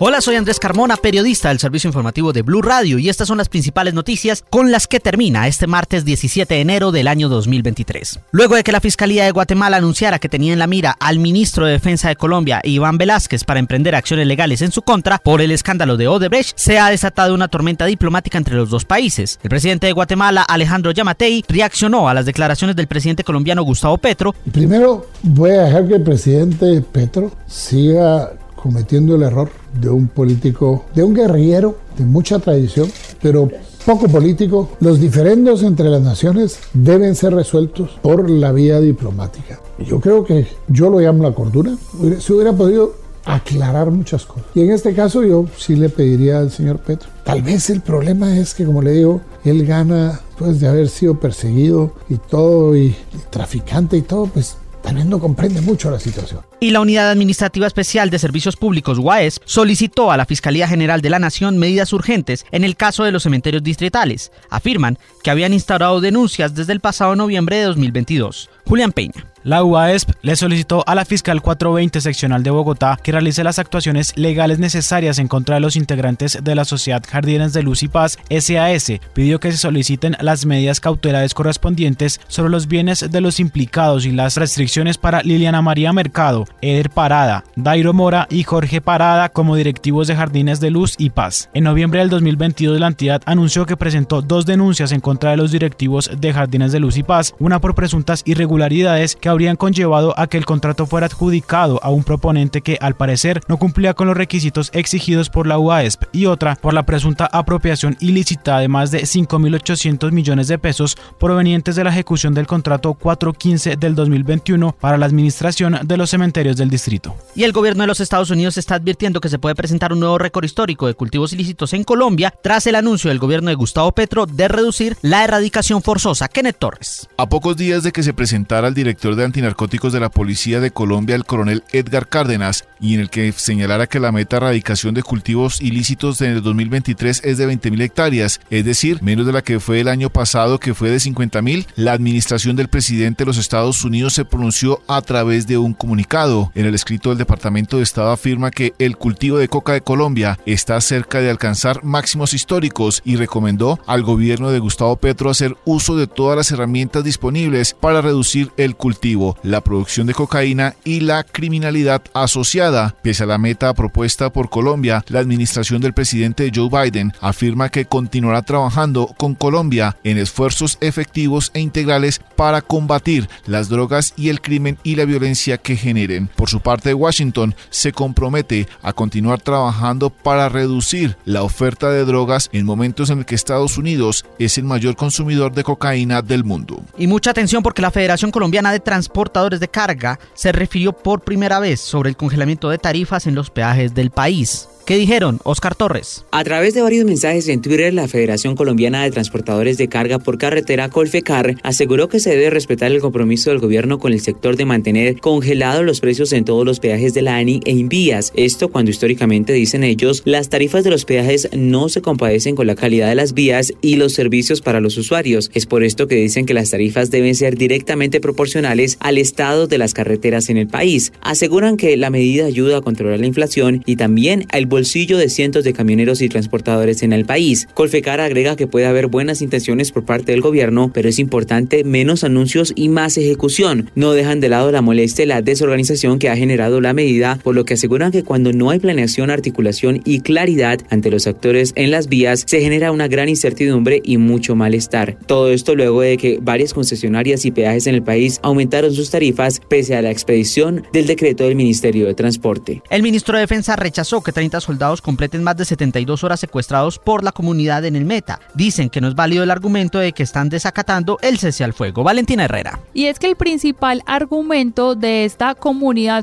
Hola, soy Andrés Carmona, periodista del servicio informativo de Blue Radio y estas son las principales noticias con las que termina este martes 17 de enero del año 2023. Luego de que la Fiscalía de Guatemala anunciara que tenía en la mira al ministro de Defensa de Colombia, Iván Velázquez, para emprender acciones legales en su contra por el escándalo de Odebrecht, se ha desatado una tormenta diplomática entre los dos países. El presidente de Guatemala, Alejandro Yamatei, reaccionó a las declaraciones del presidente colombiano Gustavo Petro. Primero voy a dejar que el presidente Petro siga cometiendo el error de un político, de un guerrillero de mucha tradición, pero poco político. Los diferendos entre las naciones deben ser resueltos por la vía diplomática. Yo creo que yo lo llamo la cordura. Se hubiera podido aclarar muchas cosas. Y en este caso yo sí le pediría al señor Petro. Tal vez el problema es que, como le digo, él gana después de haber sido perseguido y todo, y, y traficante y todo, pues también no comprende mucho la situación. Y la Unidad Administrativa Especial de Servicios Públicos, UAES, solicitó a la Fiscalía General de la Nación medidas urgentes en el caso de los cementerios distritales. Afirman que habían instaurado denuncias desde el pasado noviembre de 2022. Julián Peña. La UASP le solicitó a la fiscal 420 seccional de Bogotá que realice las actuaciones legales necesarias en contra de los integrantes de la Sociedad Jardines de Luz y Paz SAS. Pidió que se soliciten las medidas cautelares correspondientes sobre los bienes de los implicados y las restricciones para Liliana María Mercado, Eder Parada, Dairo Mora y Jorge Parada como directivos de Jardines de Luz y Paz. En noviembre del 2022 la entidad anunció que presentó dos denuncias en contra de los directivos de Jardines de Luz y Paz, una por presuntas irregularidades que habrían conllevado a que el contrato fuera adjudicado a un proponente que al parecer no cumplía con los requisitos exigidos por la UASP y otra por la presunta apropiación ilícita de más de 5.800 millones de pesos provenientes de la ejecución del contrato 415 del 2021 para la administración de los cementerios del distrito. Y el gobierno de los Estados Unidos está advirtiendo que se puede presentar un nuevo récord histórico de cultivos ilícitos en Colombia tras el anuncio del gobierno de Gustavo Petro de reducir la erradicación forzosa. Kenneth Torres. A pocos días de que se presentara el director de antinarcóticos de la Policía de Colombia, el coronel Edgar Cárdenas, y en el que señalara que la meta de erradicación de cultivos ilícitos en el 2023 es de 20.000 hectáreas, es decir, menos de la que fue el año pasado que fue de 50.000, la administración del presidente de los Estados Unidos se pronunció a través de un comunicado. En el escrito del Departamento de Estado afirma que el cultivo de coca de Colombia está cerca de alcanzar máximos históricos y recomendó al gobierno de Gustavo Petro hacer uso de todas las herramientas disponibles para reducir el cultivo, la producción de cocaína y la criminalidad asociada. Pese a la meta propuesta por Colombia, la administración del presidente Joe Biden afirma que continuará trabajando con Colombia en esfuerzos efectivos e integrales para combatir las drogas y el crimen y la violencia que Por su parte, Washington se compromete a continuar trabajando para reducir la oferta de drogas en momentos en el que Estados Unidos es el mayor consumidor de cocaína del mundo. Y mucha atención porque la Federación Colombiana de Transportadores de Carga se refirió por primera vez sobre el congelamiento de tarifas en los peajes del país. ¿Qué dijeron? Oscar Torres. A través de varios mensajes en Twitter, la Federación Colombiana de Transportadores de Carga por Carretera, Colfecar, aseguró que se debe respetar el compromiso del gobierno con el sector de mantener congelados los precios en todos los peajes de la ANI e Invías. Esto cuando históricamente, dicen ellos, las tarifas de los peajes no se compadecen con la calidad de las vías y los servicios para los usuarios. Es por esto que dicen que las tarifas deben ser directamente proporcionales al estado de las carreteras en el país. Aseguran que la medida ayuda a controlar la inflación y también al bolsillo de cientos de camioneros y transportadores en el país. Colfecar agrega que puede haber buenas intenciones por parte del gobierno, pero es importante menos anuncios y más ejecución. No dejan de lado la molestia y la desorganización que ha generado la medida, por lo que aseguran que cuando no hay planeación, articulación y claridad ante los actores en las vías, se genera una gran incertidumbre y mucho malestar. Todo esto luego de que varias concesionarias y peajes en el país aumentaron sus tarifas pese a la expedición del decreto del Ministerio de Transporte. El ministro de Defensa rechazó que 30 soldados completen más de 72 horas secuestrados por la comunidad en el Meta. Dicen que no es válido el argumento de que están desacatando el cese al fuego. Valentina Herrera. Y es que el principal argumento de esta comunidad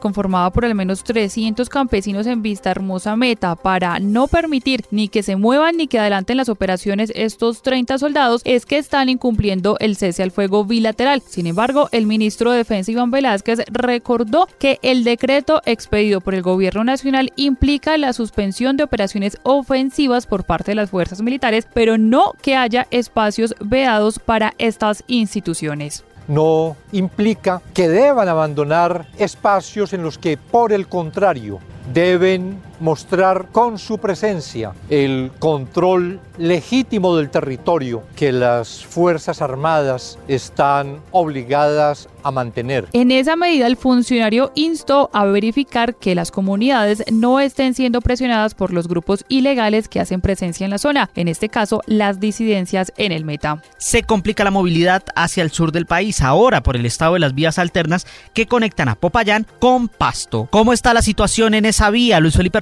conformada por al menos 300 campesinos en Vista Hermosa Meta para no permitir ni que se muevan ni que adelanten las operaciones estos 30 soldados es que están incumpliendo el cese al fuego bilateral. Sin embargo, el ministro de Defensa Iván Velázquez recordó que el decreto expedido por el gobierno nacional implica la suspensión de operaciones ofensivas por parte de las fuerzas militares, pero no que haya espacios vedados para estas instituciones no implica que deban abandonar espacios en los que, por el contrario, deben mostrar con su presencia el control legítimo del territorio que las Fuerzas Armadas están obligadas a mantener. En esa medida, el funcionario instó a verificar que las comunidades no estén siendo presionadas por los grupos ilegales que hacen presencia en la zona, en este caso las disidencias en el Meta. Se complica la movilidad hacia el sur del país ahora por el estado de las vías alternas que conectan a Popayán con Pasto. ¿Cómo está la situación en esa vía, Luis Felipe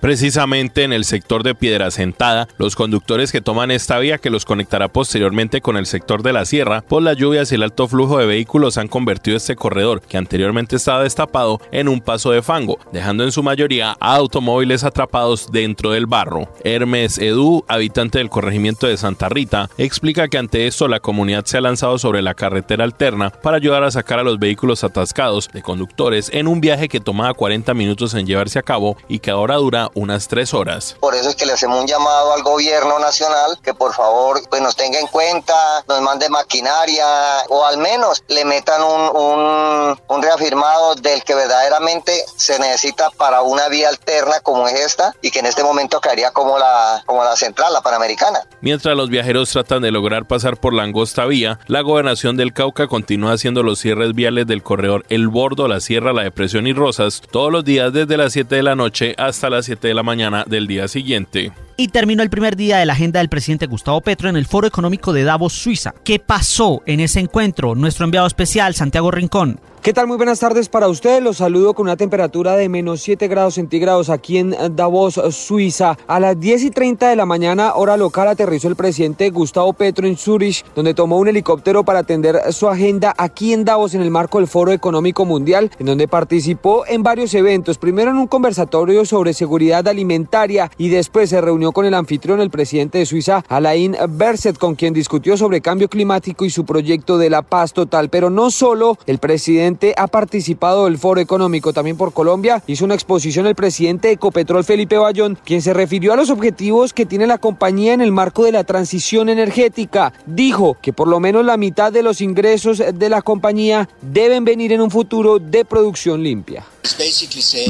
Precisamente en el sector de Piedra Sentada, los conductores que toman esta vía que los conectará posteriormente con el sector de la sierra, por las lluvias y el alto flujo de vehículos han convertido este corredor, que anteriormente estaba destapado, en un paso de fango, dejando en su mayoría a automóviles atrapados dentro del barro. Hermes Edu, habitante del corregimiento de Santa Rita, explica que ante esto la comunidad se ha lanzado sobre la carretera alterna para ayudar a sacar a los vehículos atascados de conductores en un viaje que tomaba 40 minutos en llevarse a cabo y que ahora dura unas 3 horas. Por eso es que le hacemos un llamado al gobierno nacional que por favor pues, nos tenga en cuenta, nos mande maquinaria o al menos le metan un, un, un reafirmado del que verdaderamente se necesita para una vía alterna como es esta y que en este momento caería como la, como la central, la panamericana. Mientras los viajeros tratan de lograr pasar por la angosta vía, la gobernación del Cauca continúa haciendo los cierres viales del corredor El Bordo, La Sierra, La Depresión y Rosas todos los días desde las 7 de la noche hasta las 7 de la mañana del día siguiente y terminó el primer día de la agenda del presidente Gustavo Petro en el Foro Económico de Davos, Suiza. ¿Qué pasó en ese encuentro? Nuestro enviado especial, Santiago Rincón. ¿Qué tal? Muy buenas tardes para ustedes. Los saludo con una temperatura de menos 7 grados centígrados aquí en Davos, Suiza. A las 10 y 30 de la mañana, hora local, aterrizó el presidente Gustavo Petro en Zurich, donde tomó un helicóptero para atender su agenda aquí en Davos en el marco del Foro Económico Mundial, en donde participó en varios eventos. Primero en un conversatorio sobre seguridad alimentaria y después se reunió con el anfitrión, el presidente de Suiza, Alain Berset, con quien discutió sobre cambio climático y su proyecto de la paz total. Pero no solo el presidente ha participado del foro económico también por Colombia. Hizo una exposición el presidente de Ecopetrol, Felipe Bayón, quien se refirió a los objetivos que tiene la compañía en el marco de la transición energética. Dijo que por lo menos la mitad de los ingresos de la compañía deben venir en un futuro de producción limpia.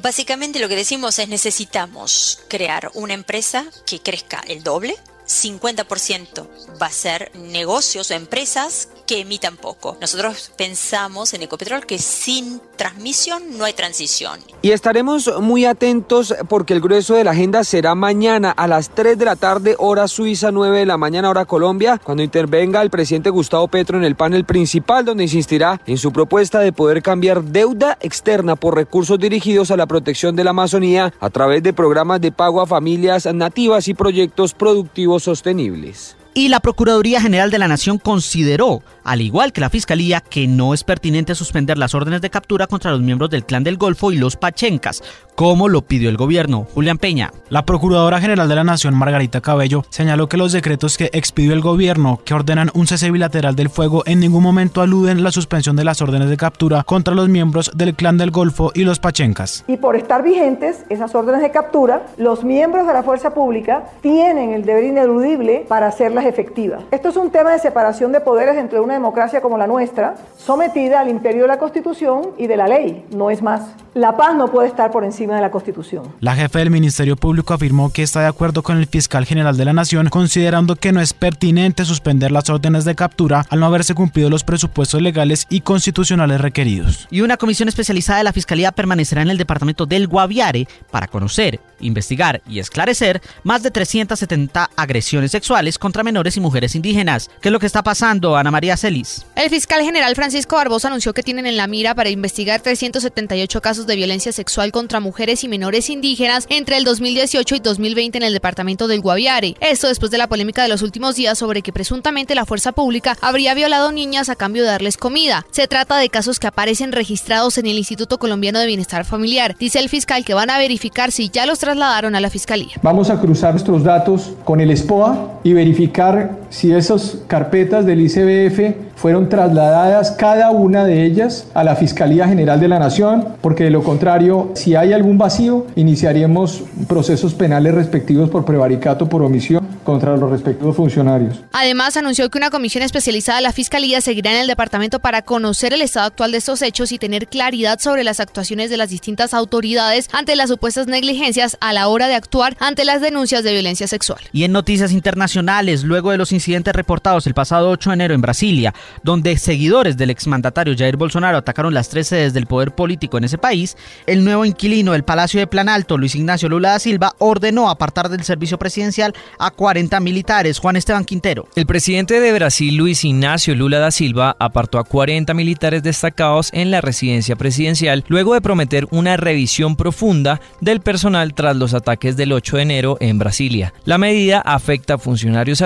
Básicamente lo que decimos es necesitamos crear una empresa que crezca el doble 50% va a ser negocios o empresas que emitan poco. Nosotros pensamos en Ecopetrol que sin transmisión no hay transición. Y estaremos muy atentos porque el grueso de la agenda será mañana a las 3 de la tarde, hora suiza, 9 de la mañana, hora Colombia, cuando intervenga el presidente Gustavo Petro en el panel principal, donde insistirá en su propuesta de poder cambiar deuda externa por recursos dirigidos a la protección de la Amazonía a través de programas de pago a familias nativas y proyectos productivos sostenibles. Y la Procuraduría General de la Nación consideró, al igual que la Fiscalía, que no es pertinente suspender las órdenes de captura contra los miembros del Clan del Golfo y los Pachencas, como lo pidió el gobierno. Julián Peña. La Procuradora General de la Nación, Margarita Cabello, señaló que los decretos que expidió el gobierno, que ordenan un cese bilateral del fuego, en ningún momento aluden a la suspensión de las órdenes de captura contra los miembros del Clan del Golfo y los Pachencas. Y por estar vigentes esas órdenes de captura, los miembros de la fuerza pública tienen el deber ineludible para hacerlas efectivas. Esto es un tema de separación de poderes dentro de una democracia como la nuestra, sometida al imperio de la Constitución y de la ley, no es más. La paz no puede estar por encima de la Constitución. La jefe del Ministerio Público afirmó que está de acuerdo con el fiscal general de la Nación, considerando que no es pertinente suspender las órdenes de captura al no haberse cumplido los presupuestos legales y constitucionales requeridos. Y una comisión especializada de la Fiscalía permanecerá en el departamento del Guaviare para conocer, investigar y esclarecer más de 370 agresiones sexuales contra menores y mujeres indígenas. ¿Qué es lo que está pasando, Ana María Celis? El fiscal general Francisco Barbosa anunció que tienen en la mira para investigar 378 casos de violencia sexual contra mujeres y menores indígenas entre el 2018 y 2020 en el departamento del Guaviare. Esto después de la polémica de los últimos días sobre que presuntamente la fuerza pública habría violado niñas a cambio de darles comida. Se trata de casos que aparecen registrados en el Instituto Colombiano de Bienestar Familiar. Dice el fiscal que van a verificar si ya los trasladaron a la fiscalía. Vamos a cruzar nuestros datos con el SPOA y verificar si esas carpetas del ICBF fueron trasladadas cada una de ellas a la Fiscalía General de la Nación, porque de lo contrario, si hay algún vacío, iniciaremos procesos penales respectivos por prevaricato por omisión contra los respectivos funcionarios. Además, anunció que una comisión especializada de la Fiscalía seguirá en el departamento para conocer el estado actual de estos hechos y tener claridad sobre las actuaciones de las distintas autoridades ante las supuestas negligencias a la hora de actuar ante las denuncias de violencia sexual. Y en noticias internacionales, luego de los incidentes reportados el pasado 8 de enero en Brasilia, donde seguidores del exmandatario Jair Bolsonaro atacaron las tres sedes del poder político en ese país, el nuevo inquilino del Palacio de Planalto, Luis Ignacio Lula da Silva, ordenó apartar del servicio presidencial a 40 militares. Juan Esteban Quintero. El presidente de Brasil, Luis Ignacio Lula da Silva, apartó a 40 militares destacados en la residencia presidencial luego de prometer una revisión profunda del personal tras los ataques del 8 de enero en Brasilia. La medida afecta a funcionarios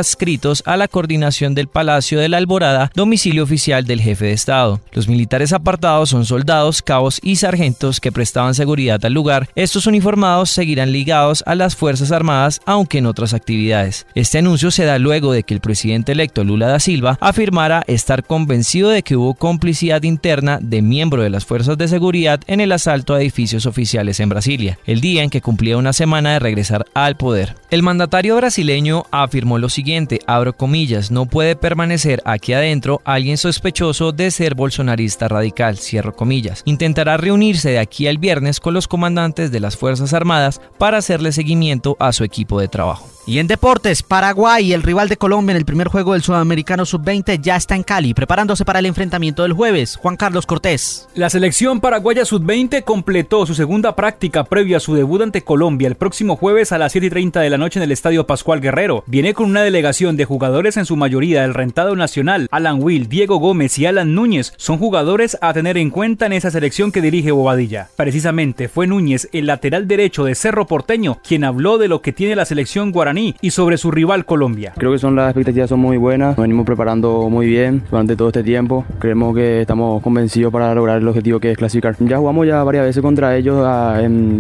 a la coordinación del Palacio de la Alborada, domicilio oficial del jefe de Estado. Los militares apartados son soldados, cabos y sargentos que prestaban seguridad al lugar. Estos uniformados seguirán ligados a las Fuerzas Armadas, aunque en otras actividades. Este anuncio se da luego de que el presidente electo Lula da Silva afirmara estar convencido de que hubo complicidad interna de miembros de las fuerzas de seguridad en el asalto a edificios oficiales en Brasilia, el día en que cumplía una semana de regresar al poder. El mandatario brasileño afirmó lo siguiente, abro comillas, no puede permanecer aquí adentro alguien sospechoso de ser bolsonarista radical, cierro comillas. Intentará reunirse de aquí al viernes con los comandantes de las Fuerzas Armadas para hacerle seguimiento a su equipo de trabajo. Y en deportes, Paraguay, el rival de Colombia en el primer juego del Sudamericano Sub-20, ya está en Cali, preparándose para el enfrentamiento del jueves. Juan Carlos Cortés. La selección paraguaya Sub-20 completó su segunda práctica previa a su debut ante Colombia el próximo jueves a las 7 y 30 de la noche en el Estadio Pascual Guerrero. Viene con una delegación de jugadores en su mayoría del rentado nacional. Alan Will, Diego Gómez y Alan Núñez son jugadores a tener en cuenta en esa selección que dirige Bobadilla. Precisamente fue Núñez, el lateral derecho de Cerro Porteño, quien habló de lo que tiene la selección guaraní y sobre su rival Colombia. Creo que son las expectativas son muy buenas, nos venimos preparando muy bien durante todo este tiempo. Creemos que estamos convencidos para lograr el objetivo que es clasificar. Ya jugamos ya varias veces contra ellos,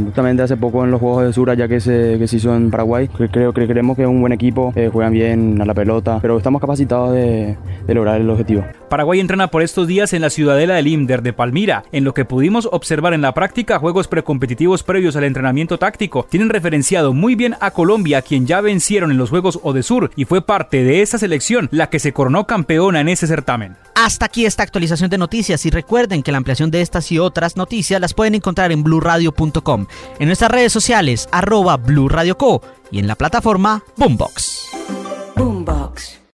justamente hace poco en los Juegos de Sura, ya que se, que se hizo en Paraguay. Creo que creemos que es un buen equipo, eh, juegan bien a la pelota, pero estamos capacitados de, de lograr el objetivo. Paraguay entrena por estos días en la ciudadela del IMDER de Palmira, en lo que pudimos observar en la práctica juegos precompetitivos previos al entrenamiento táctico. Tienen referenciado muy bien a Colombia, quien ya vencieron en los Juegos Odesur y fue parte de esa selección la que se coronó campeona en ese certamen. Hasta aquí esta actualización de noticias y recuerden que la ampliación de estas y otras noticias las pueden encontrar en blurradio.com, en nuestras redes sociales arroba blurradioco y en la plataforma Boombox. Boombox.